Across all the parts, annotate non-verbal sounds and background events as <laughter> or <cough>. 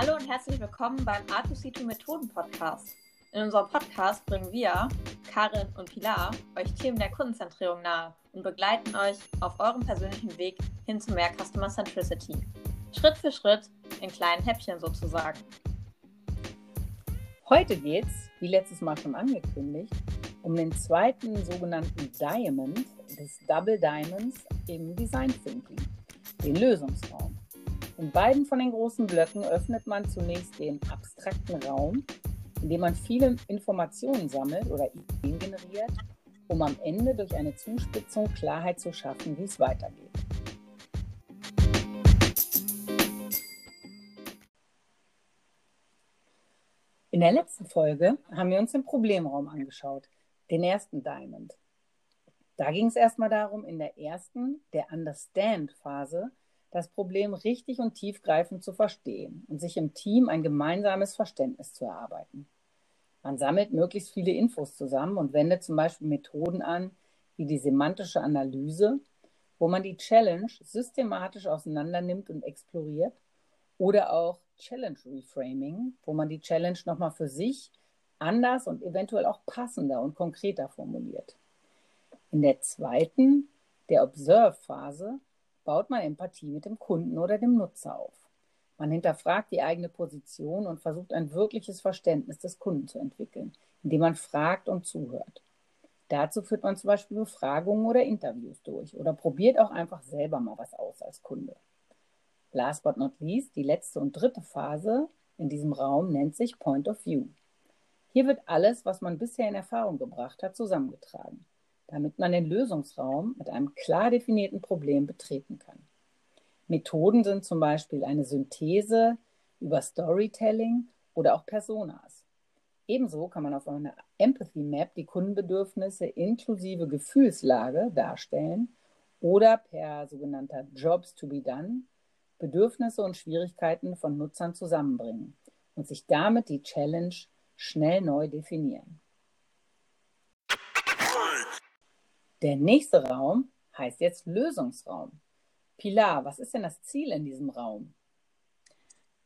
Hallo und herzlich willkommen beim R2C2 Methoden Podcast. In unserem Podcast bringen wir, Karin und Pilar, euch Themen der Kundenzentrierung nahe und begleiten euch auf eurem persönlichen Weg hin zu mehr Customer Centricity. Schritt für Schritt in kleinen Häppchen sozusagen. Heute geht's, wie letztes Mal schon angekündigt, um den zweiten sogenannten Diamond des Double Diamonds im Design Thinking, den Lösungsraum. In beiden von den großen Blöcken öffnet man zunächst den abstrakten Raum, in dem man viele Informationen sammelt oder Ideen generiert, um am Ende durch eine Zuspitzung Klarheit zu schaffen, wie es weitergeht. In der letzten Folge haben wir uns den Problemraum angeschaut, den ersten Diamond. Da ging es erstmal darum, in der ersten, der Understand-Phase, das Problem richtig und tiefgreifend zu verstehen und sich im Team ein gemeinsames Verständnis zu erarbeiten. Man sammelt möglichst viele Infos zusammen und wendet zum Beispiel Methoden an, wie die semantische Analyse, wo man die Challenge systematisch auseinandernimmt und exploriert, oder auch Challenge Reframing, wo man die Challenge nochmal für sich anders und eventuell auch passender und konkreter formuliert. In der zweiten, der Observe-Phase, baut man Empathie mit dem Kunden oder dem Nutzer auf. Man hinterfragt die eigene Position und versucht ein wirkliches Verständnis des Kunden zu entwickeln, indem man fragt und zuhört. Dazu führt man zum Beispiel Befragungen oder Interviews durch oder probiert auch einfach selber mal was aus als Kunde. Last but not least, die letzte und dritte Phase in diesem Raum nennt sich Point of View. Hier wird alles, was man bisher in Erfahrung gebracht hat, zusammengetragen damit man den Lösungsraum mit einem klar definierten Problem betreten kann. Methoden sind zum Beispiel eine Synthese über Storytelling oder auch Personas. Ebenso kann man auf einer Empathy Map die Kundenbedürfnisse inklusive Gefühlslage darstellen oder per sogenannter Jobs to be done Bedürfnisse und Schwierigkeiten von Nutzern zusammenbringen und sich damit die Challenge schnell neu definieren. Der nächste Raum heißt jetzt Lösungsraum. Pilar, was ist denn das Ziel in diesem Raum?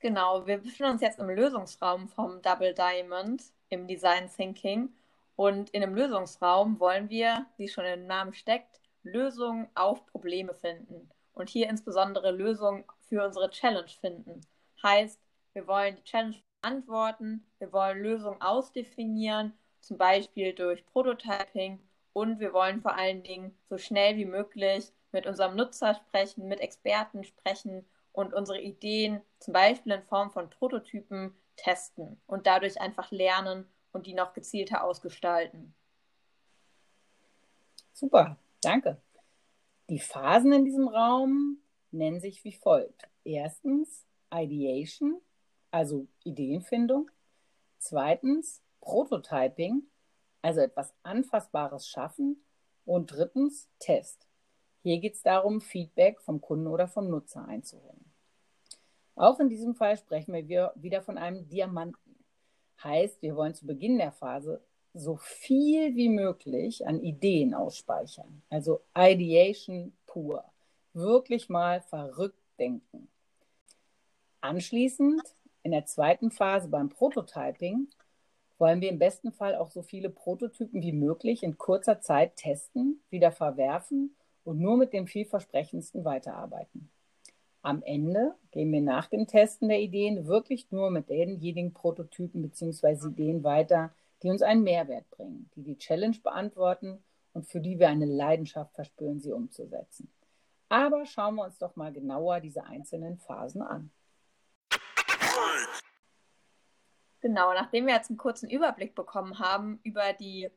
Genau, wir befinden uns jetzt im Lösungsraum vom Double Diamond im Design Thinking. Und in dem Lösungsraum wollen wir, wie schon im Namen steckt, Lösungen auf Probleme finden. Und hier insbesondere Lösungen für unsere Challenge finden. Heißt, wir wollen die Challenge beantworten, wir wollen Lösungen ausdefinieren, zum Beispiel durch Prototyping und wir wollen vor allen Dingen so schnell wie möglich mit unserem Nutzer sprechen, mit Experten sprechen und unsere Ideen zum Beispiel in Form von Prototypen testen und dadurch einfach lernen und die noch gezielter ausgestalten. Super, danke. Die Phasen in diesem Raum nennen sich wie folgt. Erstens Ideation, also Ideenfindung. Zweitens Prototyping, also etwas Anfassbares schaffen. Und drittens Test. Hier geht es darum, Feedback vom Kunden oder vom Nutzer einzuholen. Auch in diesem Fall sprechen wir wieder von einem Diamanten. Heißt, wir wollen zu Beginn der Phase so viel wie möglich an Ideen ausspeichern. Also Ideation pur. Wirklich mal verrückt denken. Anschließend in der zweiten Phase beim Prototyping wollen wir im besten Fall auch so viele Prototypen wie möglich in kurzer Zeit testen, wieder verwerfen und nur mit dem vielversprechendsten weiterarbeiten. Am Ende gehen wir nach dem Testen der Ideen wirklich nur mit denjenigen Prototypen bzw. Ideen weiter, die uns einen Mehrwert bringen, die die Challenge beantworten und für die wir eine Leidenschaft verspüren, sie umzusetzen. Aber schauen wir uns doch mal genauer diese einzelnen Phasen an. Genau, nachdem wir jetzt einen kurzen Überblick bekommen haben über, die,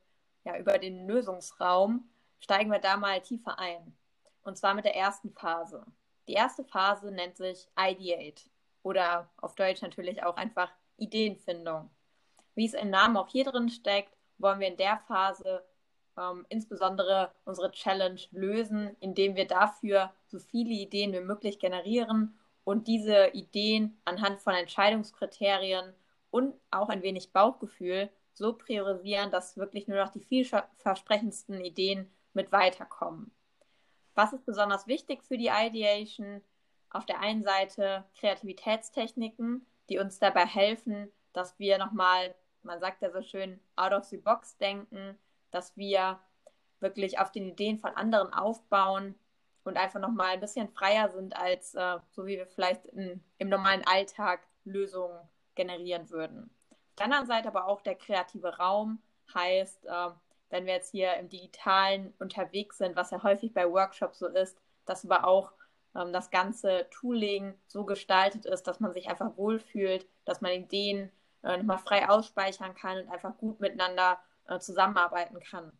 ja, über den Lösungsraum, steigen wir da mal tiefer ein. Und zwar mit der ersten Phase. Die erste Phase nennt sich Ideate oder auf Deutsch natürlich auch einfach Ideenfindung. Wie es im Namen auch hier drin steckt, wollen wir in der Phase ähm, insbesondere unsere Challenge lösen, indem wir dafür so viele Ideen wie möglich generieren und diese Ideen anhand von Entscheidungskriterien und auch ein wenig Bauchgefühl so priorisieren, dass wirklich nur noch die vielversprechendsten Ideen mit weiterkommen. Was ist besonders wichtig für die Ideation? Auf der einen Seite Kreativitätstechniken, die uns dabei helfen, dass wir nochmal, man sagt ja so schön, out of the box denken, dass wir wirklich auf den Ideen von anderen aufbauen und einfach nochmal ein bisschen freier sind, als äh, so wie wir vielleicht in, im normalen Alltag Lösungen generieren würden. Auf der anderen Seite aber auch der kreative Raum heißt, äh, wenn wir jetzt hier im Digitalen unterwegs sind, was ja häufig bei Workshops so ist, dass aber auch ähm, das ganze Tooling so gestaltet ist, dass man sich einfach wohlfühlt, dass man Ideen äh, nochmal frei ausspeichern kann und einfach gut miteinander äh, zusammenarbeiten kann.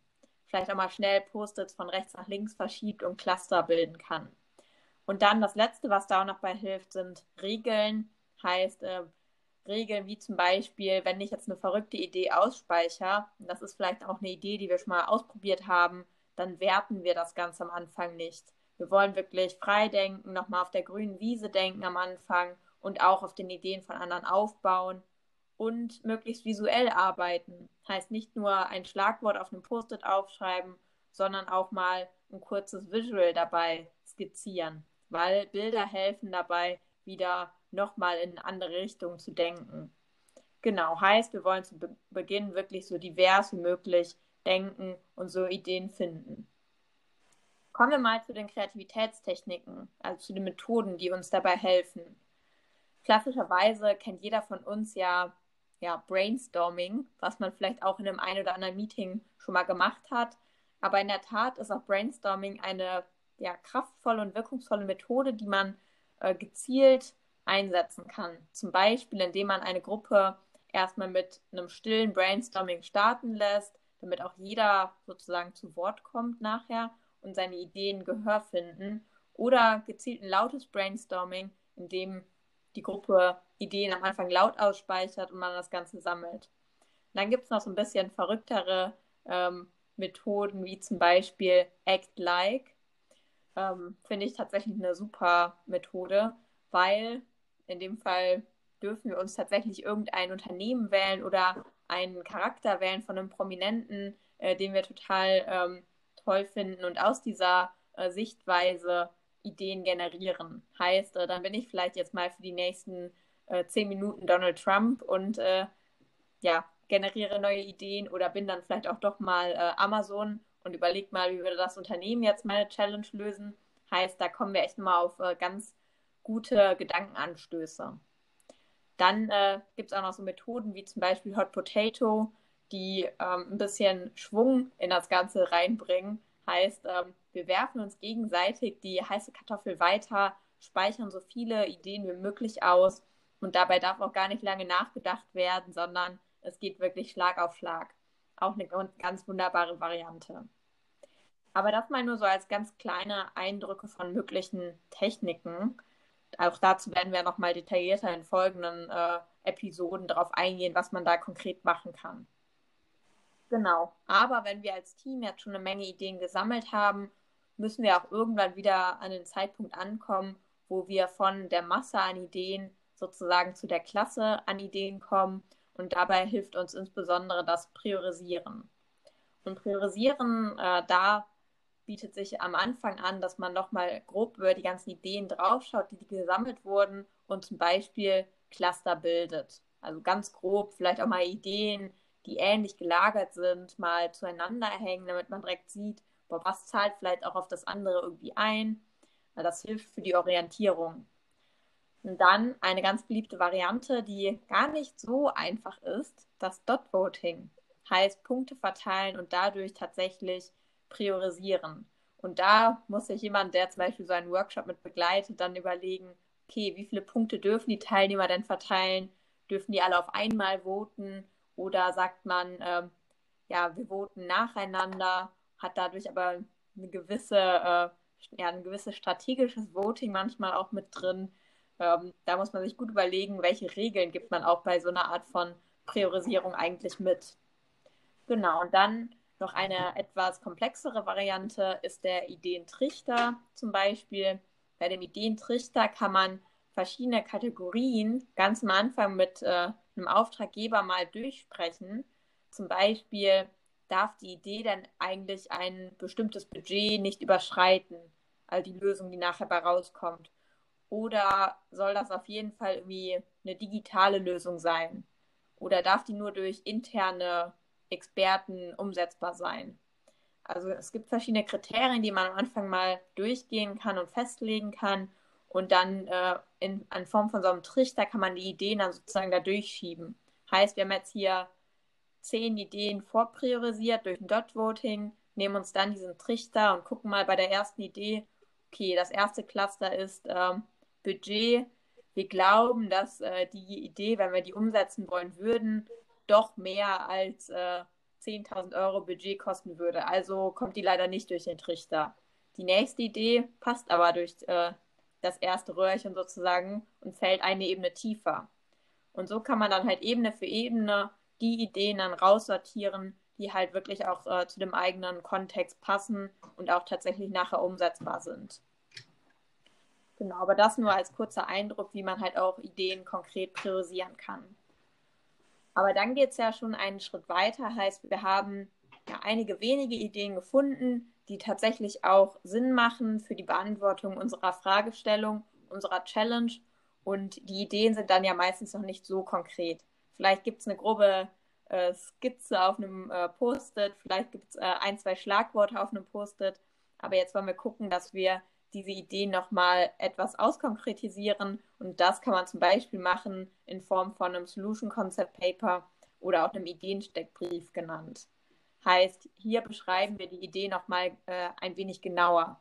Vielleicht auch mal schnell Post-its von rechts nach links verschiebt und Cluster bilden kann. Und dann das Letzte, was da auch noch bei hilft, sind Regeln. Heißt, äh, Regeln wie zum Beispiel, wenn ich jetzt eine verrückte Idee ausspeichere, das ist vielleicht auch eine Idee, die wir schon mal ausprobiert haben, dann werten wir das Ganze am Anfang nicht. Wir wollen wirklich frei denken, nochmal auf der grünen Wiese denken am Anfang und auch auf den Ideen von anderen aufbauen und möglichst visuell arbeiten. Heißt nicht nur ein Schlagwort auf einem Post-it aufschreiben, sondern auch mal ein kurzes Visual dabei skizzieren, weil Bilder helfen dabei, wieder nochmal in eine andere Richtung zu denken. Genau, heißt, wir wollen zu Be Beginn wirklich so divers wie möglich denken und so Ideen finden. Kommen wir mal zu den Kreativitätstechniken, also zu den Methoden, die uns dabei helfen. Klassischerweise kennt jeder von uns ja, ja Brainstorming, was man vielleicht auch in einem ein oder anderen Meeting schon mal gemacht hat. Aber in der Tat ist auch Brainstorming eine ja, kraftvolle und wirkungsvolle Methode, die man äh, gezielt einsetzen kann. Zum Beispiel, indem man eine Gruppe erstmal mit einem stillen Brainstorming starten lässt, damit auch jeder sozusagen zu Wort kommt nachher und seine Ideen Gehör finden. Oder gezielt ein lautes Brainstorming, in dem die Gruppe Ideen am Anfang laut ausspeichert und man das Ganze sammelt. Und dann gibt es noch so ein bisschen verrücktere ähm, Methoden, wie zum Beispiel Act Like. Ähm, Finde ich tatsächlich eine super Methode, weil in dem Fall dürfen wir uns tatsächlich irgendein Unternehmen wählen oder einen Charakter wählen von einem Prominenten, äh, den wir total ähm, toll finden und aus dieser äh, Sichtweise Ideen generieren. Heißt, äh, dann bin ich vielleicht jetzt mal für die nächsten äh, zehn Minuten Donald Trump und äh, ja, generiere neue Ideen oder bin dann vielleicht auch doch mal äh, Amazon und überlege mal, wie würde das Unternehmen jetzt meine Challenge lösen. Heißt, da kommen wir echt mal auf ganz gute Gedankenanstöße. Dann äh, gibt es auch noch so Methoden wie zum Beispiel Hot Potato, die ähm, ein bisschen Schwung in das Ganze reinbringen. Heißt, ähm, wir werfen uns gegenseitig die heiße Kartoffel weiter, speichern so viele Ideen wie möglich aus und dabei darf auch gar nicht lange nachgedacht werden, sondern es geht wirklich Schlag auf Schlag. Auch eine ganz wunderbare Variante. Aber das mal nur so als ganz kleine Eindrücke von möglichen Techniken. Auch dazu werden wir nochmal detaillierter in folgenden äh, Episoden darauf eingehen, was man da konkret machen kann. Genau. Aber wenn wir als Team jetzt schon eine Menge Ideen gesammelt haben, müssen wir auch irgendwann wieder an den Zeitpunkt ankommen, wo wir von der Masse an Ideen sozusagen zu der Klasse an Ideen kommen. Und dabei hilft uns insbesondere das Priorisieren. Und Priorisieren, äh, da bietet sich am Anfang an, dass man nochmal grob über die ganzen Ideen draufschaut, die, gesammelt wurden und zum Beispiel Cluster bildet. Also ganz grob vielleicht auch mal Ideen, die ähnlich gelagert sind, mal zueinander hängen, damit man direkt sieht, boah, was zahlt vielleicht auch auf das andere irgendwie ein. Das hilft für die Orientierung. Und dann eine ganz beliebte Variante, die gar nicht so einfach ist, das Dot Voting. Heißt Punkte verteilen und dadurch tatsächlich priorisieren. Und da muss sich jemand, der zum Beispiel so einen Workshop mit begleitet, dann überlegen, okay, wie viele Punkte dürfen die Teilnehmer denn verteilen? Dürfen die alle auf einmal voten? Oder sagt man, ähm, ja, wir voten nacheinander, hat dadurch aber eine gewisse, äh, ja, ein gewisses strategisches Voting manchmal auch mit drin. Ähm, da muss man sich gut überlegen, welche Regeln gibt man auch bei so einer Art von Priorisierung eigentlich mit. Genau, und dann noch eine etwas komplexere Variante ist der Ideentrichter zum Beispiel. Bei dem Ideentrichter kann man verschiedene Kategorien ganz am Anfang mit äh, einem Auftraggeber mal durchsprechen. Zum Beispiel darf die Idee dann eigentlich ein bestimmtes Budget nicht überschreiten, also die Lösung, die nachher bei rauskommt. Oder soll das auf jeden Fall irgendwie eine digitale Lösung sein? Oder darf die nur durch interne Experten umsetzbar sein? Also es gibt verschiedene Kriterien, die man am Anfang mal durchgehen kann und festlegen kann. Und dann äh, in, in Form von so einem Trichter kann man die Ideen dann sozusagen da durchschieben. Heißt, wir haben jetzt hier zehn Ideen vorpriorisiert durch ein Dot-Voting, nehmen uns dann diesen Trichter und gucken mal bei der ersten Idee, okay, das erste Cluster ist ähm, Budget. Wir glauben, dass äh, die Idee, wenn wir die umsetzen wollen würden, doch mehr als äh, 10.000 Euro Budget kosten würde. Also kommt die leider nicht durch den Trichter. Die nächste Idee passt aber durch äh, das erste Röhrchen sozusagen und fällt eine Ebene tiefer. Und so kann man dann halt Ebene für Ebene die Ideen dann raussortieren, die halt wirklich auch äh, zu dem eigenen Kontext passen und auch tatsächlich nachher umsetzbar sind. Genau, aber das nur als kurzer Eindruck, wie man halt auch Ideen konkret priorisieren kann. Aber dann geht es ja schon einen Schritt weiter, heißt, wir haben ja einige wenige Ideen gefunden, die tatsächlich auch Sinn machen für die Beantwortung unserer Fragestellung, unserer Challenge. Und die Ideen sind dann ja meistens noch nicht so konkret. Vielleicht gibt es eine grobe äh, Skizze auf einem äh, Post-it, vielleicht gibt es äh, ein, zwei Schlagworte auf einem Post-it. Aber jetzt wollen wir gucken, dass wir diese Ideen nochmal etwas auskonkretisieren. Und das kann man zum Beispiel machen in Form von einem Solution Concept Paper oder auch einem Ideensteckbrief genannt. Heißt, hier beschreiben wir die Idee nochmal äh, ein wenig genauer.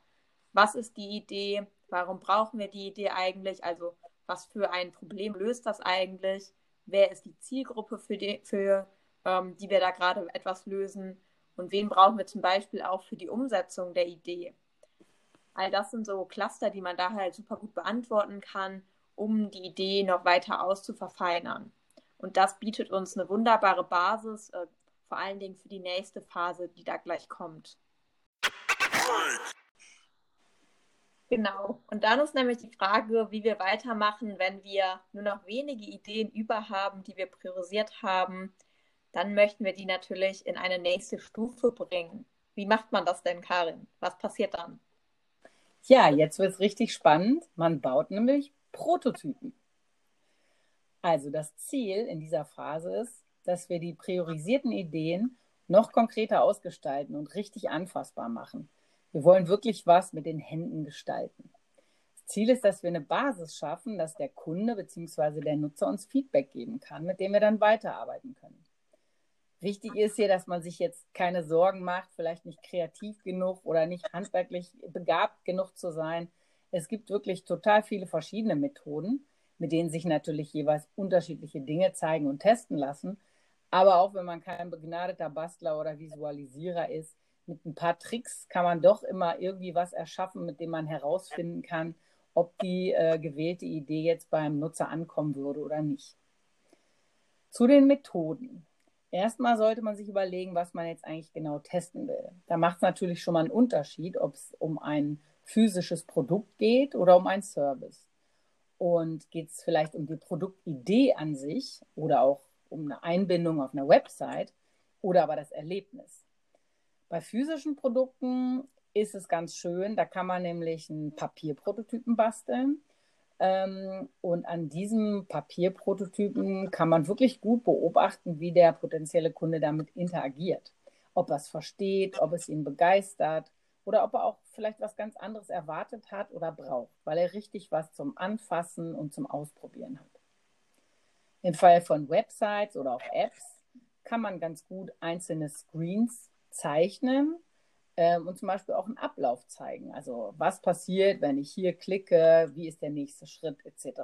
Was ist die Idee? Warum brauchen wir die Idee eigentlich? Also, was für ein Problem löst das eigentlich? Wer ist die Zielgruppe, für die, für, ähm, die wir da gerade etwas lösen? Und wen brauchen wir zum Beispiel auch für die Umsetzung der Idee? All das sind so Cluster, die man da halt super gut beantworten kann, um die Idee noch weiter auszuverfeinern. Und das bietet uns eine wunderbare Basis, äh, vor allen Dingen für die nächste Phase, die da gleich kommt. Genau. Und dann ist nämlich die Frage, wie wir weitermachen, wenn wir nur noch wenige Ideen über haben, die wir priorisiert haben. Dann möchten wir die natürlich in eine nächste Stufe bringen. Wie macht man das denn, Karin? Was passiert dann? Ja, jetzt wird es richtig spannend. Man baut nämlich Prototypen. Also das Ziel in dieser Phase ist, dass wir die priorisierten Ideen noch konkreter ausgestalten und richtig anfassbar machen. Wir wollen wirklich was mit den Händen gestalten. Das Ziel ist, dass wir eine Basis schaffen, dass der Kunde bzw. der Nutzer uns Feedback geben kann, mit dem wir dann weiterarbeiten können. Wichtig ist hier, dass man sich jetzt keine Sorgen macht, vielleicht nicht kreativ genug oder nicht handwerklich begabt genug zu sein. Es gibt wirklich total viele verschiedene Methoden, mit denen sich natürlich jeweils unterschiedliche Dinge zeigen und testen lassen. Aber auch wenn man kein begnadeter Bastler oder Visualisierer ist, mit ein paar Tricks kann man doch immer irgendwie was erschaffen, mit dem man herausfinden kann, ob die äh, gewählte Idee jetzt beim Nutzer ankommen würde oder nicht. Zu den Methoden. Erstmal sollte man sich überlegen, was man jetzt eigentlich genau testen will. Da macht es natürlich schon mal einen Unterschied, ob es um ein physisches Produkt geht oder um ein Service. Und geht es vielleicht um die Produktidee an sich oder auch um eine Einbindung auf einer Website oder aber das Erlebnis. Bei physischen Produkten ist es ganz schön, da kann man nämlich einen Papierprototypen basteln und an diesem Papierprototypen kann man wirklich gut beobachten, wie der potenzielle Kunde damit interagiert. Ob er es versteht, ob es ihn begeistert oder ob er auch vielleicht was ganz anderes erwartet hat oder braucht, weil er richtig was zum Anfassen und zum Ausprobieren hat. Im Fall von Websites oder auch Apps kann man ganz gut einzelne Screens zeichnen ähm, und zum Beispiel auch einen Ablauf zeigen. Also was passiert, wenn ich hier klicke, wie ist der nächste Schritt etc.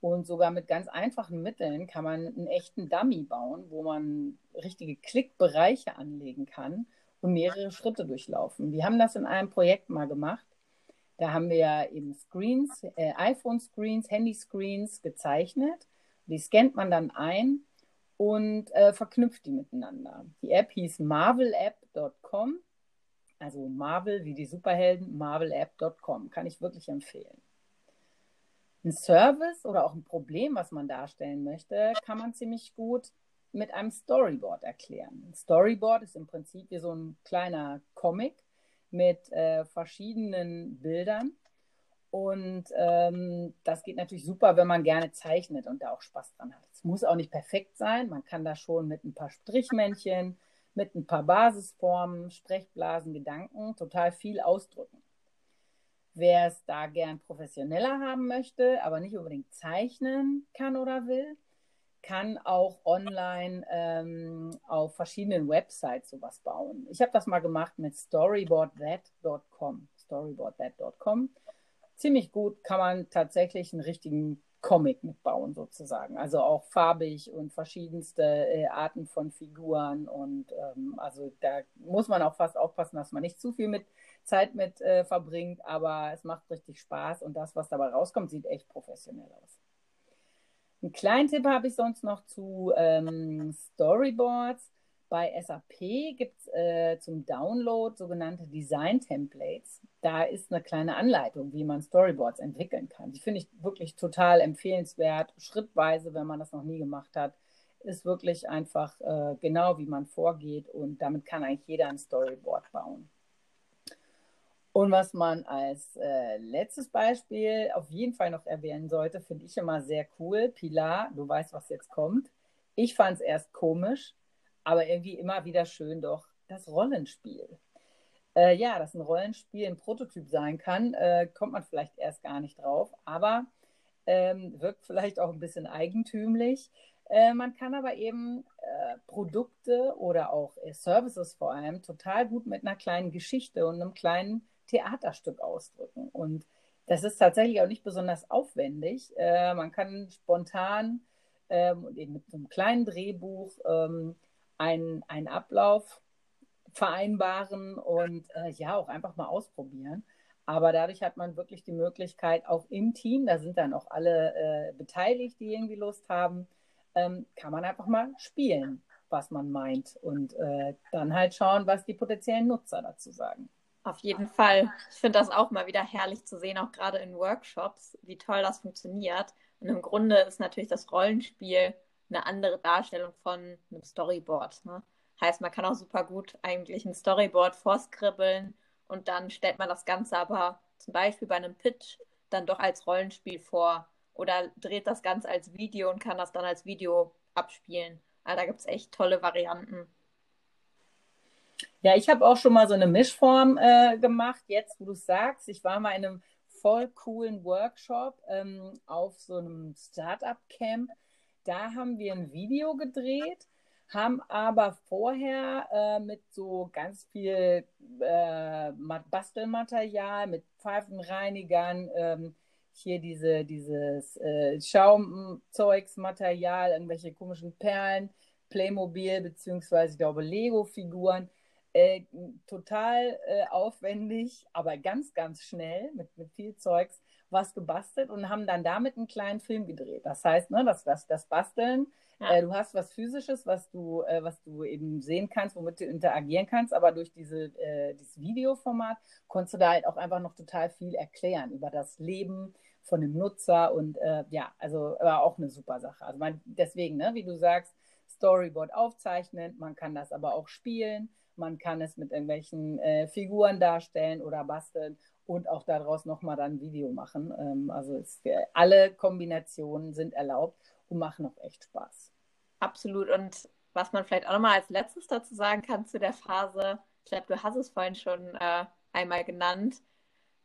Und sogar mit ganz einfachen Mitteln kann man einen echten Dummy bauen, wo man richtige Klickbereiche anlegen kann und mehrere Schritte durchlaufen. Wir haben das in einem Projekt mal gemacht. Da haben wir eben Screens, äh, iPhone-Screens, Handy-Screens gezeichnet. Die scannt man dann ein und äh, verknüpft die miteinander. Die App hieß marvelapp.com also Marvel wie die Superhelden, marvelapp.com, kann ich wirklich empfehlen. Ein Service oder auch ein Problem, was man darstellen möchte, kann man ziemlich gut mit einem Storyboard erklären. Ein Storyboard ist im Prinzip wie so ein kleiner Comic mit äh, verschiedenen Bildern. Und ähm, das geht natürlich super, wenn man gerne zeichnet und da auch Spaß dran hat. Es muss auch nicht perfekt sein. Man kann da schon mit ein paar Strichmännchen, mit ein paar Basisformen, Sprechblasen, Gedanken total viel ausdrücken. Wer es da gern professioneller haben möchte, aber nicht unbedingt zeichnen kann oder will, kann auch online ähm, auf verschiedenen Websites sowas bauen. Ich habe das mal gemacht mit storyboardthat.com. Storyboardthat.com. Ziemlich gut kann man tatsächlich einen richtigen Comic mitbauen sozusagen. Also auch farbig und verschiedenste äh, Arten von Figuren. Und ähm, also da muss man auch fast aufpassen, dass man nicht zu viel mit Zeit mit äh, verbringt, aber es macht richtig Spaß und das, was dabei rauskommt, sieht echt professionell aus. Einen kleinen Tipp habe ich sonst noch zu ähm, Storyboards. Bei SAP gibt es äh, zum Download sogenannte Design-Templates. Da ist eine kleine Anleitung, wie man Storyboards entwickeln kann. Die finde ich wirklich total empfehlenswert, schrittweise, wenn man das noch nie gemacht hat. Ist wirklich einfach äh, genau, wie man vorgeht und damit kann eigentlich jeder ein Storyboard bauen. Und was man als äh, letztes Beispiel auf jeden Fall noch erwähnen sollte, finde ich immer sehr cool. Pilar, du weißt, was jetzt kommt. Ich fand es erst komisch, aber irgendwie immer wieder schön doch das Rollenspiel. Äh, ja, dass ein Rollenspiel ein Prototyp sein kann, äh, kommt man vielleicht erst gar nicht drauf, aber ähm, wirkt vielleicht auch ein bisschen eigentümlich. Äh, man kann aber eben äh, Produkte oder auch äh, Services vor allem total gut mit einer kleinen Geschichte und einem kleinen Theaterstück ausdrücken. Und das ist tatsächlich auch nicht besonders aufwendig. Äh, man kann spontan ähm, und eben mit einem kleinen Drehbuch ähm, einen, einen Ablauf vereinbaren und äh, ja auch einfach mal ausprobieren. Aber dadurch hat man wirklich die Möglichkeit, auch im Team, da sind dann auch alle äh, beteiligt, die irgendwie Lust haben, ähm, kann man einfach mal spielen, was man meint und äh, dann halt schauen, was die potenziellen Nutzer dazu sagen. Auf jeden Fall. Ich finde das auch mal wieder herrlich zu sehen, auch gerade in Workshops, wie toll das funktioniert. Und im Grunde ist natürlich das Rollenspiel eine andere Darstellung von einem Storyboard. Ne? Heißt, man kann auch super gut eigentlich ein Storyboard vorskribbeln und dann stellt man das Ganze aber zum Beispiel bei einem Pitch dann doch als Rollenspiel vor oder dreht das Ganze als Video und kann das dann als Video abspielen. Also da gibt es echt tolle Varianten. Ja, ich habe auch schon mal so eine Mischform äh, gemacht, jetzt wo du es sagst. Ich war mal in einem voll coolen Workshop ähm, auf so einem Startup-Camp. Da haben wir ein Video gedreht, haben aber vorher äh, mit so ganz viel äh, Bastelmaterial, mit Pfeifenreinigern, ähm, hier diese, dieses äh, Schaumzeugsmaterial, irgendwelche komischen Perlen, Playmobil beziehungsweise ich glaube Lego-Figuren äh, total äh, aufwendig, aber ganz, ganz schnell mit, mit viel Zeugs was gebastelt und haben dann damit einen kleinen Film gedreht. Das heißt, ne, das, das, das Basteln, ja. äh, du hast was Physisches, was du, äh, was du eben sehen kannst, womit du interagieren kannst, aber durch diese, äh, dieses Videoformat konntest du da halt auch einfach noch total viel erklären über das Leben von dem Nutzer und äh, ja, also war auch eine super Sache. Also man, deswegen, ne, wie du sagst, Storyboard aufzeichnen, man kann das aber auch spielen man kann es mit irgendwelchen äh, Figuren darstellen oder basteln und auch daraus nochmal dann ein Video machen. Ähm, also es, alle Kombinationen sind erlaubt und machen auch echt Spaß. Absolut. Und was man vielleicht auch nochmal als letztes dazu sagen kann zu der Phase, ich glaube, du hast es vorhin schon äh, einmal genannt,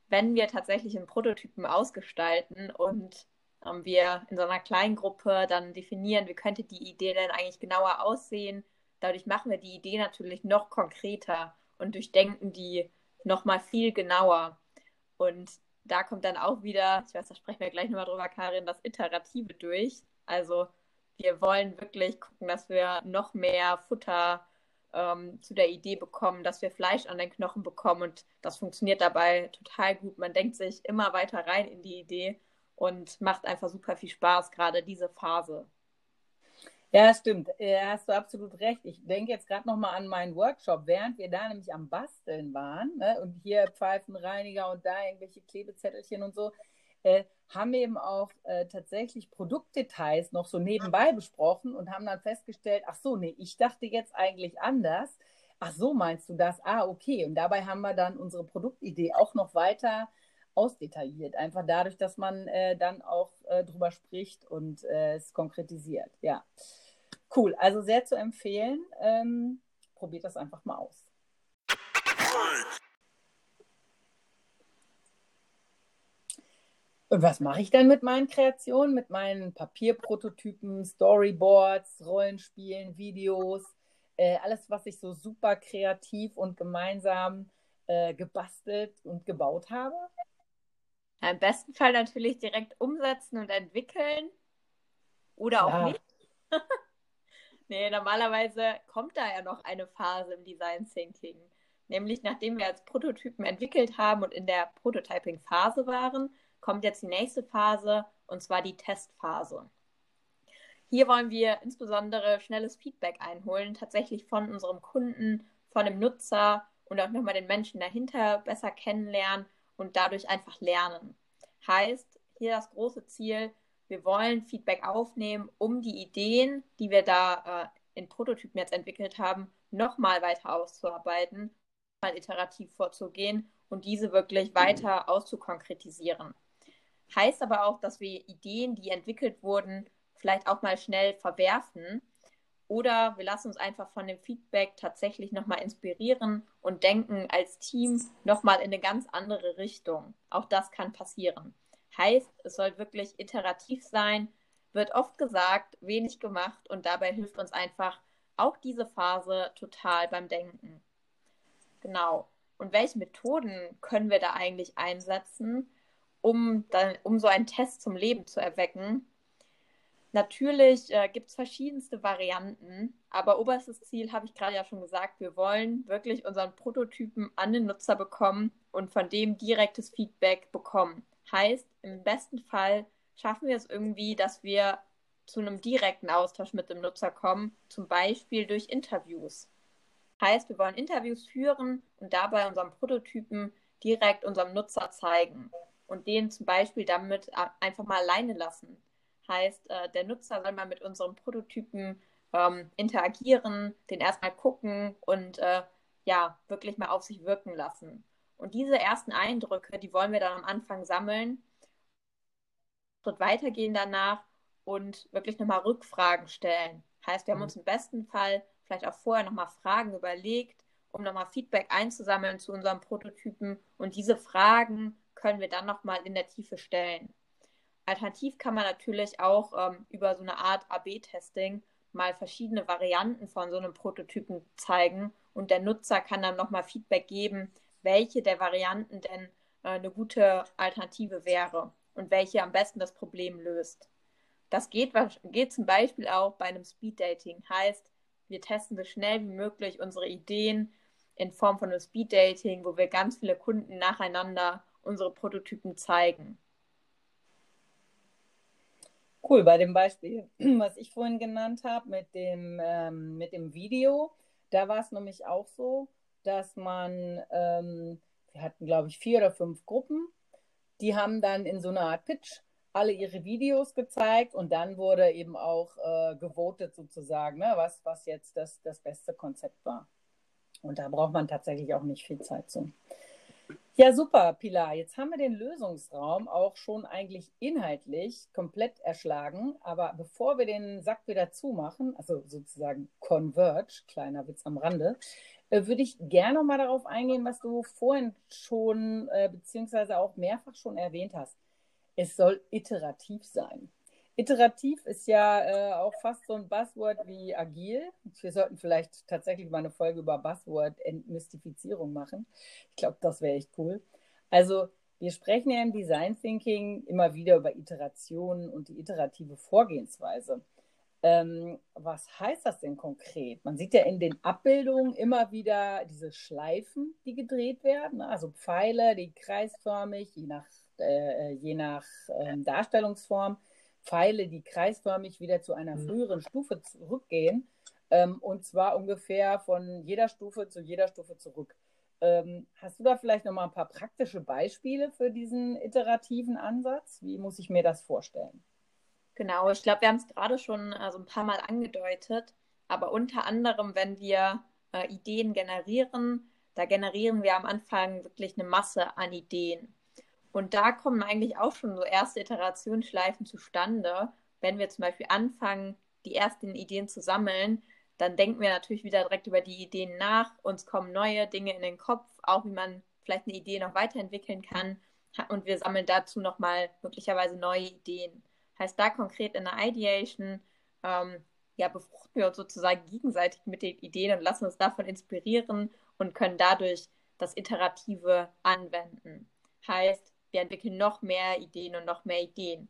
wenn wir tatsächlich einen Prototypen ausgestalten und ähm, wir in so einer kleinen Gruppe dann definieren, wie könnte die Idee denn eigentlich genauer aussehen, Dadurch machen wir die Idee natürlich noch konkreter und durchdenken die noch mal viel genauer. Und da kommt dann auch wieder, ich weiß, da sprechen wir gleich nochmal drüber, Karin, das Iterative durch. Also wir wollen wirklich gucken, dass wir noch mehr Futter ähm, zu der Idee bekommen, dass wir Fleisch an den Knochen bekommen und das funktioniert dabei total gut. Man denkt sich immer weiter rein in die Idee und macht einfach super viel Spaß, gerade diese Phase. Ja, stimmt. Ja, hast du absolut recht. Ich denke jetzt gerade nochmal an meinen Workshop, während wir da nämlich am Basteln waren ne, und hier Pfeifenreiniger und da irgendwelche Klebezettelchen und so, äh, haben eben auch äh, tatsächlich Produktdetails noch so nebenbei besprochen und haben dann festgestellt, ach so, nee, ich dachte jetzt eigentlich anders. Ach so, meinst du das? Ah, okay. Und dabei haben wir dann unsere Produktidee auch noch weiter ausdetailliert. Einfach dadurch, dass man äh, dann auch äh, drüber spricht und äh, es konkretisiert. Ja, cool. Also sehr zu empfehlen. Ähm, probiert das einfach mal aus. Und was mache ich dann mit meinen Kreationen, mit meinen Papierprototypen, Storyboards, Rollenspielen, Videos, äh, alles, was ich so super kreativ und gemeinsam äh, gebastelt und gebaut habe? Im besten Fall natürlich direkt umsetzen und entwickeln. Oder Klar. auch nicht. <laughs> nee, normalerweise kommt da ja noch eine Phase im Design Thinking. Nämlich nachdem wir als Prototypen entwickelt haben und in der Prototyping-Phase waren, kommt jetzt die nächste Phase und zwar die Testphase. Hier wollen wir insbesondere schnelles Feedback einholen, tatsächlich von unserem Kunden, von dem Nutzer und auch nochmal den Menschen dahinter besser kennenlernen und dadurch einfach lernen. Heißt, hier das große Ziel, wir wollen Feedback aufnehmen, um die Ideen, die wir da äh, in Prototypen jetzt entwickelt haben, nochmal weiter auszuarbeiten, mal iterativ vorzugehen und diese wirklich weiter auszukonkretisieren. Heißt aber auch, dass wir Ideen, die entwickelt wurden, vielleicht auch mal schnell verwerfen oder wir lassen uns einfach von dem Feedback tatsächlich nochmal inspirieren und denken als Team nochmal in eine ganz andere Richtung. Auch das kann passieren. Heißt, es soll wirklich iterativ sein, wird oft gesagt, wenig gemacht und dabei hilft uns einfach auch diese Phase total beim Denken. Genau. Und welche Methoden können wir da eigentlich einsetzen, um, dann, um so einen Test zum Leben zu erwecken? Natürlich äh, gibt es verschiedenste Varianten, aber oberstes Ziel habe ich gerade ja schon gesagt, wir wollen wirklich unseren Prototypen an den Nutzer bekommen und von dem direktes Feedback bekommen. Heißt, im besten Fall schaffen wir es irgendwie, dass wir zu einem direkten Austausch mit dem Nutzer kommen, zum Beispiel durch Interviews. Heißt, wir wollen Interviews führen und dabei unseren Prototypen direkt unserem Nutzer zeigen und den zum Beispiel damit äh, einfach mal alleine lassen Heißt, äh, der Nutzer soll mal mit unserem Prototypen ähm, interagieren, den erstmal gucken und äh, ja, wirklich mal auf sich wirken lassen. Und diese ersten Eindrücke, die wollen wir dann am Anfang sammeln, Schritt weitergehen danach und wirklich nochmal Rückfragen stellen. Heißt, wir haben mhm. uns im besten Fall vielleicht auch vorher nochmal Fragen überlegt, um nochmal Feedback einzusammeln zu unserem Prototypen. Und diese Fragen können wir dann nochmal in der Tiefe stellen. Alternativ kann man natürlich auch ähm, über so eine Art AB-Testing mal verschiedene Varianten von so einem Prototypen zeigen und der Nutzer kann dann nochmal Feedback geben, welche der Varianten denn äh, eine gute Alternative wäre und welche am besten das Problem löst. Das geht, geht zum Beispiel auch bei einem Speed-Dating. Heißt, wir testen so schnell wie möglich unsere Ideen in Form von einem Speed-Dating, wo wir ganz viele Kunden nacheinander unsere Prototypen zeigen. Cool, bei dem Beispiel, <clears throat> was ich vorhin genannt habe mit dem, ähm, mit dem Video, da war es nämlich auch so, dass man, ähm, wir hatten glaube ich vier oder fünf Gruppen, die haben dann in so einer Art Pitch alle ihre Videos gezeigt und dann wurde eben auch äh, gewotet sozusagen, ne, was, was jetzt das, das beste Konzept war. Und da braucht man tatsächlich auch nicht viel Zeit zu. Ja, super, Pilar. Jetzt haben wir den Lösungsraum auch schon eigentlich inhaltlich komplett erschlagen. Aber bevor wir den Sack wieder zumachen, also sozusagen Converge, kleiner Witz am Rande, äh, würde ich gerne noch mal darauf eingehen, was du vorhin schon, äh, beziehungsweise auch mehrfach schon erwähnt hast. Es soll iterativ sein. Iterativ ist ja äh, auch fast so ein Buzzword wie agil. Wir sollten vielleicht tatsächlich mal eine Folge über Buzzword-Entmystifizierung machen. Ich glaube, das wäre echt cool. Also, wir sprechen ja im Design Thinking immer wieder über Iterationen und die iterative Vorgehensweise. Ähm, was heißt das denn konkret? Man sieht ja in den Abbildungen immer wieder diese Schleifen, die gedreht werden, also Pfeile, die kreisförmig, je nach, äh, je nach äh, Darstellungsform Pfeile, die kreisförmig wieder zu einer mhm. früheren Stufe zurückgehen. Ähm, und zwar ungefähr von jeder Stufe zu jeder Stufe zurück. Ähm, hast du da vielleicht noch mal ein paar praktische Beispiele für diesen iterativen Ansatz? Wie muss ich mir das vorstellen? Genau, ich glaube, wir haben es gerade schon äh, so ein paar Mal angedeutet, aber unter anderem, wenn wir äh, Ideen generieren, da generieren wir am Anfang wirklich eine Masse an Ideen. Und da kommen eigentlich auch schon so erste Iterationsschleifen zustande. Wenn wir zum Beispiel anfangen, die ersten Ideen zu sammeln, dann denken wir natürlich wieder direkt über die Ideen nach. Uns kommen neue Dinge in den Kopf, auch wie man vielleicht eine Idee noch weiterentwickeln kann. Und wir sammeln dazu nochmal möglicherweise neue Ideen. Heißt da konkret in der Ideation, ähm, ja, befruchten wir uns sozusagen gegenseitig mit den Ideen und lassen uns davon inspirieren und können dadurch das Iterative anwenden. Heißt, wir entwickeln noch mehr Ideen und noch mehr Ideen.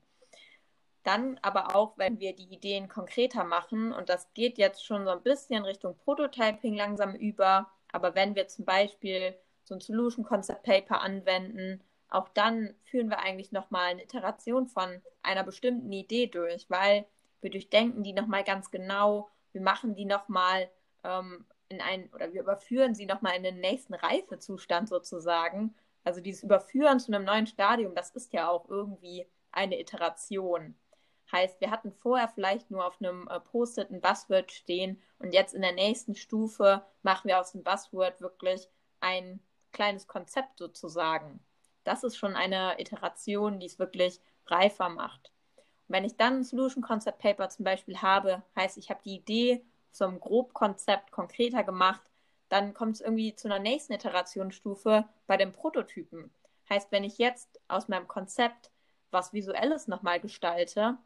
Dann aber auch, wenn wir die Ideen konkreter machen, und das geht jetzt schon so ein bisschen Richtung Prototyping langsam über, aber wenn wir zum Beispiel so ein Solution Concept Paper anwenden, auch dann führen wir eigentlich nochmal eine Iteration von einer bestimmten Idee durch, weil wir durchdenken die nochmal ganz genau, wir machen die nochmal ähm, in einen, oder wir überführen sie nochmal in den nächsten Reifezustand sozusagen. Also dieses Überführen zu einem neuen Stadium, das ist ja auch irgendwie eine Iteration. Heißt, wir hatten vorher vielleicht nur auf einem äh, Post-it ein Buzzword stehen und jetzt in der nächsten Stufe machen wir aus dem Buzzword wirklich ein kleines Konzept sozusagen. Das ist schon eine Iteration, die es wirklich reifer macht. Und wenn ich dann ein Solution Concept Paper zum Beispiel habe, heißt, ich habe die Idee einem Grobkonzept konkreter gemacht, dann kommt es irgendwie zu einer nächsten Iterationsstufe bei dem Prototypen. Heißt, wenn ich jetzt aus meinem Konzept was Visuelles nochmal gestalte,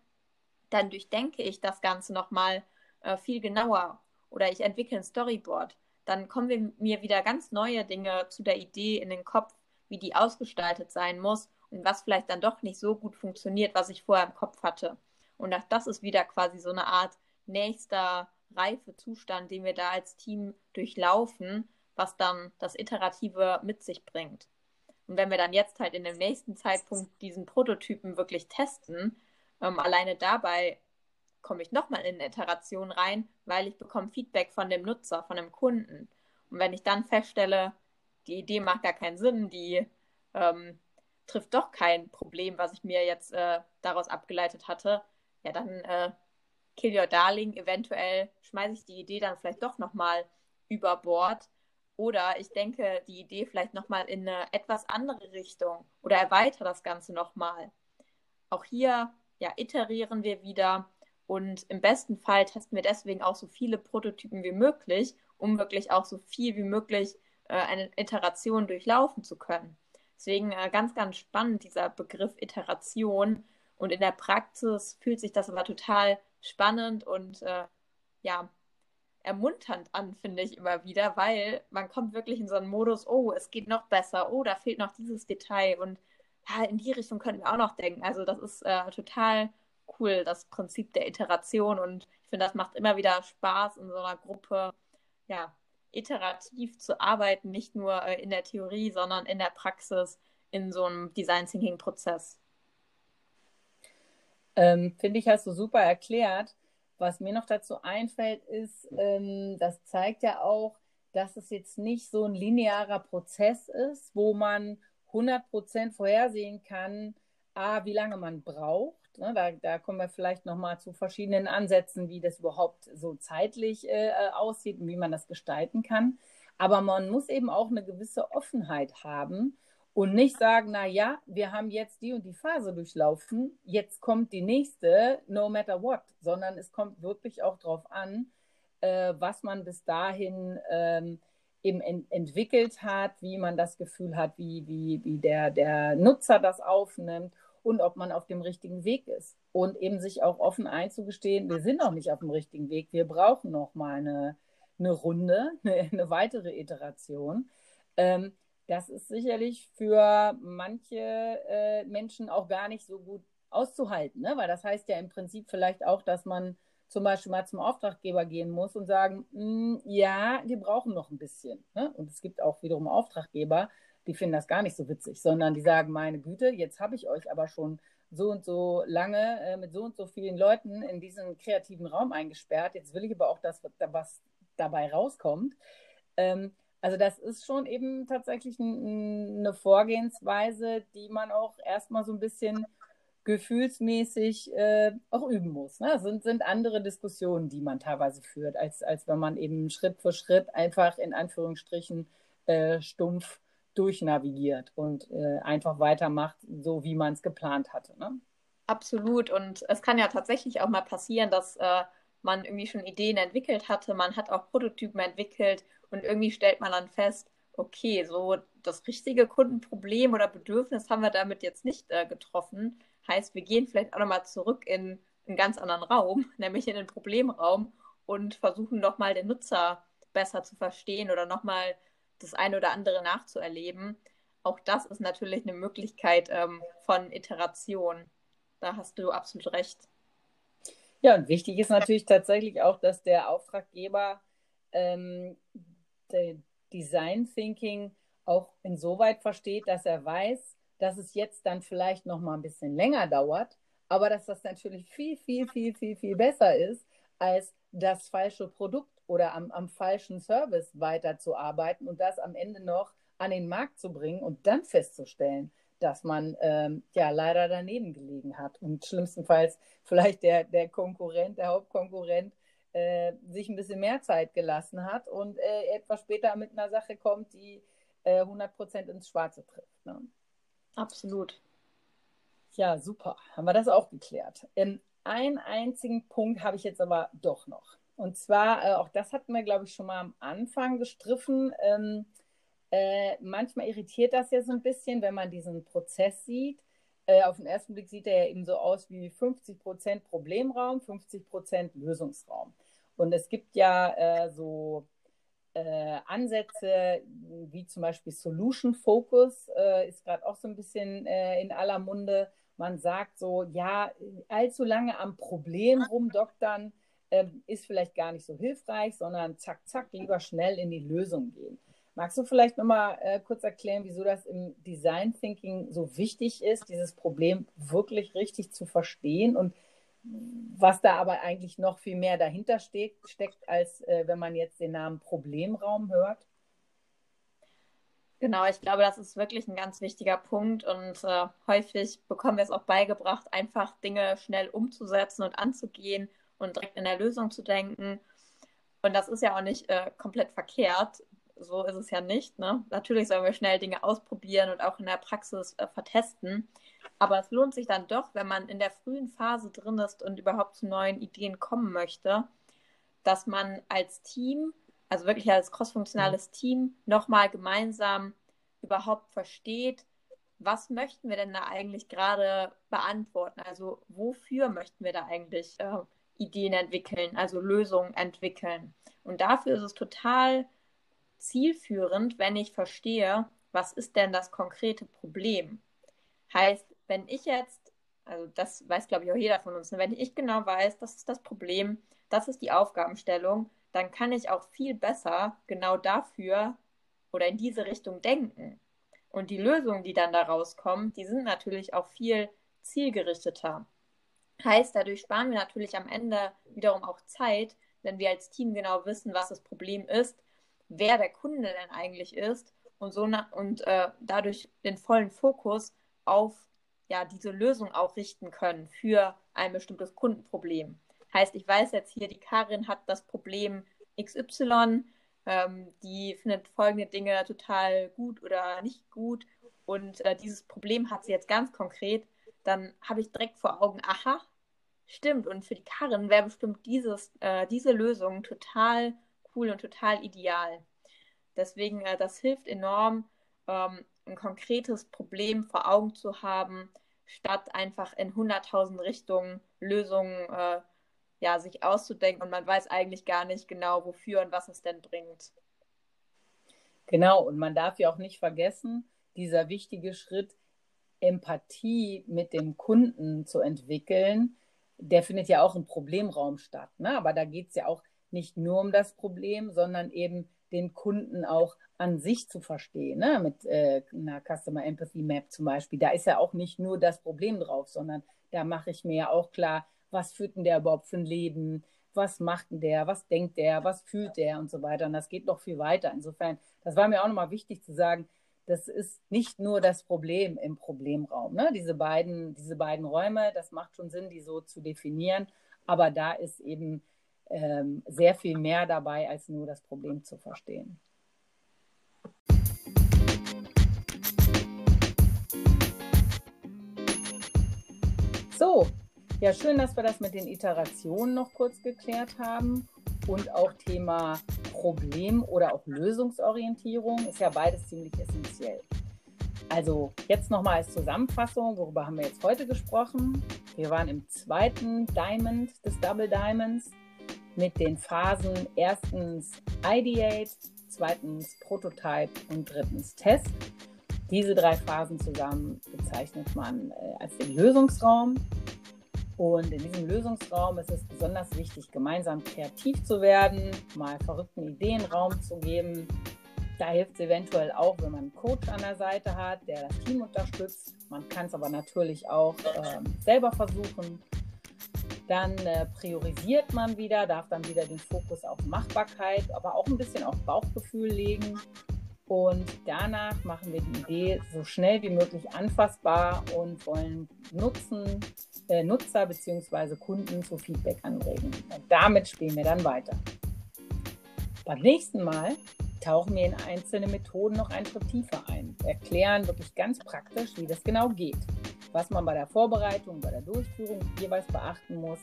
dann durchdenke ich das Ganze nochmal äh, viel genauer oder ich entwickle ein Storyboard. Dann kommen mir wieder ganz neue Dinge zu der Idee in den Kopf, wie die ausgestaltet sein muss und was vielleicht dann doch nicht so gut funktioniert, was ich vorher im Kopf hatte. Und auch das ist wieder quasi so eine Art nächster reife Zustand, den wir da als Team durchlaufen, was dann das Iterative mit sich bringt. Und wenn wir dann jetzt halt in dem nächsten Zeitpunkt diesen Prototypen wirklich testen, ähm, alleine dabei komme ich nochmal in eine Iteration rein, weil ich bekomme Feedback von dem Nutzer, von dem Kunden. Und wenn ich dann feststelle, die Idee macht gar keinen Sinn, die ähm, trifft doch kein Problem, was ich mir jetzt äh, daraus abgeleitet hatte, ja, dann äh, kill your darling, eventuell schmeiße ich die Idee dann vielleicht doch nochmal über Bord. Oder ich denke die Idee vielleicht nochmal in eine etwas andere Richtung oder erweitere das Ganze nochmal. Auch hier ja, iterieren wir wieder und im besten Fall testen wir deswegen auch so viele Prototypen wie möglich, um wirklich auch so viel wie möglich äh, eine Iteration durchlaufen zu können. Deswegen äh, ganz, ganz spannend dieser Begriff Iteration. Und in der Praxis fühlt sich das aber total spannend und äh, ja, ermunternd an, finde ich immer wieder, weil man kommt wirklich in so einen Modus, oh, es geht noch besser, oh, da fehlt noch dieses Detail und ja, in die Richtung könnten wir auch noch denken. Also das ist äh, total cool, das Prinzip der Iteration und ich finde, das macht immer wieder Spaß in so einer Gruppe, ja, iterativ zu arbeiten, nicht nur äh, in der Theorie, sondern in der Praxis in so einem Design Thinking Prozess. Ähm, finde ich, hast du super erklärt. Was mir noch dazu einfällt, ist, ähm, das zeigt ja auch, dass es jetzt nicht so ein linearer Prozess ist, wo man 100% vorhersehen kann, A, wie lange man braucht. Ne, da, da, kommen wir vielleicht nochmal zu verschiedenen Ansätzen, wie das überhaupt so zeitlich äh, aussieht und wie man das gestalten kann. Aber man muss eben auch eine gewisse Offenheit haben und nicht sagen, na ja, wir haben jetzt die und die Phase durchlaufen, jetzt kommt die nächste, no matter what, sondern es kommt wirklich auch darauf an, äh, was man bis dahin ähm, eben ent entwickelt hat, wie man das Gefühl hat, wie, wie, wie der, der Nutzer das aufnimmt und ob man auf dem richtigen Weg ist. Und eben sich auch offen einzugestehen, wir sind noch nicht auf dem richtigen Weg, wir brauchen noch mal eine, eine Runde, <laughs> eine, eine weitere Iteration. Ähm, das ist sicherlich für manche äh, Menschen auch gar nicht so gut auszuhalten, ne? weil das heißt ja im Prinzip vielleicht auch, dass man zum Beispiel mal zum Auftraggeber gehen muss und sagen, mm, ja, die brauchen noch ein bisschen. Ne? Und es gibt auch wiederum Auftraggeber, die finden das gar nicht so witzig, sondern die sagen, meine Güte, jetzt habe ich euch aber schon so und so lange äh, mit so und so vielen Leuten in diesen kreativen Raum eingesperrt. Jetzt will ich aber auch, dass was dabei rauskommt. Ähm, also das ist schon eben tatsächlich ein, eine Vorgehensweise, die man auch erstmal so ein bisschen gefühlsmäßig äh, auch üben muss. Ne? Das sind, sind andere Diskussionen, die man teilweise führt, als, als wenn man eben Schritt für Schritt einfach in Anführungsstrichen äh, stumpf durchnavigiert und äh, einfach weitermacht, so wie man es geplant hatte. Ne? Absolut. Und es kann ja tatsächlich auch mal passieren, dass äh, man irgendwie schon Ideen entwickelt hatte, man hat auch Prototypen entwickelt und irgendwie stellt man dann fest, okay, so das richtige Kundenproblem oder Bedürfnis haben wir damit jetzt nicht äh, getroffen. Heißt, wir gehen vielleicht auch nochmal zurück in einen ganz anderen Raum, <laughs> nämlich in den Problemraum und versuchen nochmal den Nutzer besser zu verstehen oder nochmal das eine oder andere nachzuerleben. Auch das ist natürlich eine Möglichkeit ähm, von Iteration. Da hast du absolut recht. Ja, und wichtig ist natürlich tatsächlich auch, dass der Auftraggeber ähm, Design Thinking auch insoweit versteht, dass er weiß, dass es jetzt dann vielleicht noch mal ein bisschen länger dauert, aber dass das natürlich viel, viel, viel, viel, viel besser ist, als das falsche Produkt oder am, am falschen Service weiterzuarbeiten und das am Ende noch an den Markt zu bringen und dann festzustellen, dass man ähm, ja leider daneben gelegen hat und schlimmstenfalls vielleicht der, der Konkurrent, der Hauptkonkurrent äh, sich ein bisschen mehr Zeit gelassen hat und äh, etwas später mit einer Sache kommt, die äh, 100% ins Schwarze trifft. Ne? Absolut. Ja, super. Haben wir das auch geklärt. Ähm, einen einzigen Punkt habe ich jetzt aber doch noch. Und zwar, äh, auch das hatten wir, glaube ich, schon mal am Anfang gestriffen. Ähm, äh, manchmal irritiert das ja so ein bisschen, wenn man diesen Prozess sieht. Äh, auf den ersten Blick sieht er ja eben so aus wie 50% Problemraum, 50% Lösungsraum. Und es gibt ja äh, so äh, Ansätze wie zum Beispiel Solution Focus, äh, ist gerade auch so ein bisschen in aller Munde. Man sagt so, ja, allzu lange am Problem rumdoktern ähm, ist vielleicht gar nicht so hilfreich, sondern zack, zack, lieber schnell in die Lösung gehen. Magst du vielleicht nochmal äh, kurz erklären, wieso das im Design Thinking so wichtig ist, dieses Problem wirklich richtig zu verstehen und was da aber eigentlich noch viel mehr dahinter steht, steckt, als äh, wenn man jetzt den Namen Problemraum hört? Genau, ich glaube, das ist wirklich ein ganz wichtiger Punkt und äh, häufig bekommen wir es auch beigebracht, einfach Dinge schnell umzusetzen und anzugehen und direkt in der Lösung zu denken. Und das ist ja auch nicht äh, komplett verkehrt. So ist es ja nicht. Ne? Natürlich sollen wir schnell Dinge ausprobieren und auch in der Praxis äh, vertesten. Aber es lohnt sich dann doch, wenn man in der frühen Phase drin ist und überhaupt zu neuen Ideen kommen möchte, dass man als Team, also wirklich als crossfunktionales Team, nochmal gemeinsam überhaupt versteht, was möchten wir denn da eigentlich gerade beantworten? Also wofür möchten wir da eigentlich äh, Ideen entwickeln, also Lösungen entwickeln. Und dafür ist es total zielführend, wenn ich verstehe, was ist denn das konkrete Problem. Heißt, wenn ich jetzt, also das weiß glaube ich auch jeder von uns, ne, wenn ich genau weiß, das ist das Problem, das ist die Aufgabenstellung, dann kann ich auch viel besser genau dafür oder in diese Richtung denken. Und die Lösungen, die dann da rauskommen, die sind natürlich auch viel zielgerichteter. Heißt, dadurch sparen wir natürlich am Ende wiederum auch Zeit, wenn wir als Team genau wissen, was das Problem ist, wer der Kunde denn eigentlich ist und so und äh, dadurch den vollen Fokus auf ja, diese Lösung auch richten können für ein bestimmtes Kundenproblem. Heißt, ich weiß jetzt hier, die Karin hat das Problem XY, ähm, die findet folgende Dinge total gut oder nicht gut und äh, dieses Problem hat sie jetzt ganz konkret dann habe ich direkt vor Augen, aha, stimmt. Und für die Karren wäre bestimmt dieses, äh, diese Lösung total cool und total ideal. Deswegen, äh, das hilft enorm, ähm, ein konkretes Problem vor Augen zu haben, statt einfach in 100.000 Richtungen Lösungen äh, ja, sich auszudenken und man weiß eigentlich gar nicht genau, wofür und was es denn bringt. Genau, und man darf ja auch nicht vergessen, dieser wichtige Schritt, Empathie mit dem Kunden zu entwickeln, der findet ja auch im Problemraum statt. Ne? Aber da geht es ja auch nicht nur um das Problem, sondern eben den Kunden auch an sich zu verstehen, ne? mit äh, einer Customer Empathy Map zum Beispiel. Da ist ja auch nicht nur das Problem drauf, sondern da mache ich mir ja auch klar, was führt denn der überhaupt für ein Leben, was macht denn der, was denkt der, was fühlt der und so weiter. Und das geht noch viel weiter. Insofern, das war mir auch nochmal wichtig zu sagen, das ist nicht nur das Problem im Problemraum. Ne? Diese, beiden, diese beiden Räume, das macht schon Sinn, die so zu definieren. Aber da ist eben ähm, sehr viel mehr dabei, als nur das Problem zu verstehen. So, ja, schön, dass wir das mit den Iterationen noch kurz geklärt haben und auch Thema Problem oder auch Lösungsorientierung ist ja beides ziemlich essentiell. Also jetzt nochmal als Zusammenfassung, worüber haben wir jetzt heute gesprochen? Wir waren im zweiten Diamond des Double Diamonds, mit den Phasen erstens Ideate, zweitens Prototype und drittens Test. Diese drei Phasen zusammen bezeichnet man äh, als den Lösungsraum. Und in diesem Lösungsraum ist es besonders wichtig, gemeinsam kreativ zu werden, mal verrückten Ideen Raum zu geben. Da hilft es eventuell auch, wenn man einen Coach an der Seite hat, der das Team unterstützt. Man kann es aber natürlich auch äh, selber versuchen. Dann äh, priorisiert man wieder, darf dann wieder den Fokus auf Machbarkeit, aber auch ein bisschen auf Bauchgefühl legen. Und danach machen wir die Idee so schnell wie möglich anfassbar und wollen Nutzen, äh, Nutzer bzw. Kunden zu Feedback anregen. Und damit spielen wir dann weiter. Beim nächsten Mal tauchen wir in einzelne Methoden noch einen Schritt tiefer ein, erklären wirklich ganz praktisch, wie das genau geht was man bei der Vorbereitung, bei der Durchführung jeweils beachten muss.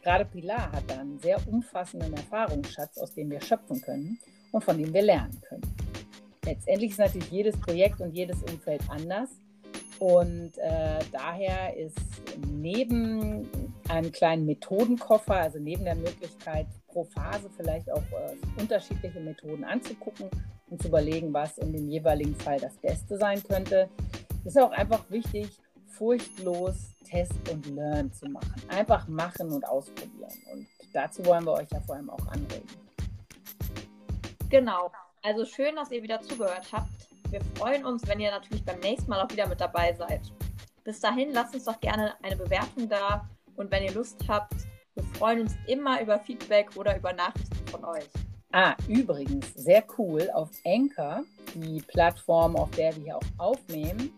Gerade Pilar hat da einen sehr umfassenden Erfahrungsschatz, aus dem wir schöpfen können und von dem wir lernen können. Letztendlich ist natürlich jedes Projekt und jedes Umfeld anders. Und äh, daher ist neben einem kleinen Methodenkoffer, also neben der Möglichkeit, pro Phase vielleicht auch äh, unterschiedliche Methoden anzugucken und zu überlegen, was in dem jeweiligen Fall das Beste sein könnte, ist auch einfach wichtig, furchtlos Test und Learn zu machen. Einfach machen und ausprobieren. Und dazu wollen wir euch ja vor allem auch anregen. Genau. Also schön, dass ihr wieder zugehört habt. Wir freuen uns, wenn ihr natürlich beim nächsten Mal auch wieder mit dabei seid. Bis dahin lasst uns doch gerne eine Bewertung da und wenn ihr Lust habt, wir freuen uns immer über Feedback oder über Nachrichten von euch. Ah, übrigens, sehr cool, auf Anchor, die Plattform, auf der wir hier auch aufnehmen,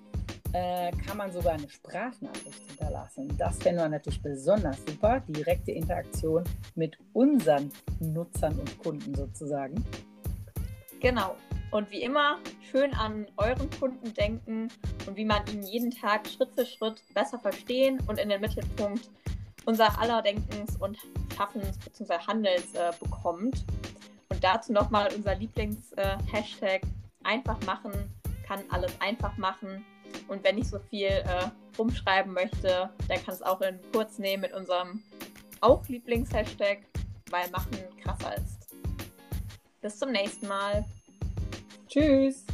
äh, kann man sogar eine Sprachnachricht hinterlassen. Das fänden wir natürlich besonders super. Direkte Interaktion mit unseren Nutzern und Kunden sozusagen. Genau. Und wie immer, schön an euren Kunden denken und wie man ihn jeden Tag Schritt für Schritt besser verstehen und in den Mittelpunkt unser aller Denkens und Schaffens bzw. Handels äh, bekommt. Und dazu nochmal unser Lieblings-Hashtag äh, einfach machen, kann alles einfach machen. Und wenn ich so viel äh, rumschreiben möchte, dann kann es auch in kurz nehmen mit unserem auch Lieblingshashtag, weil machen krasser ist. Bis zum nächsten Mal. Tschüss.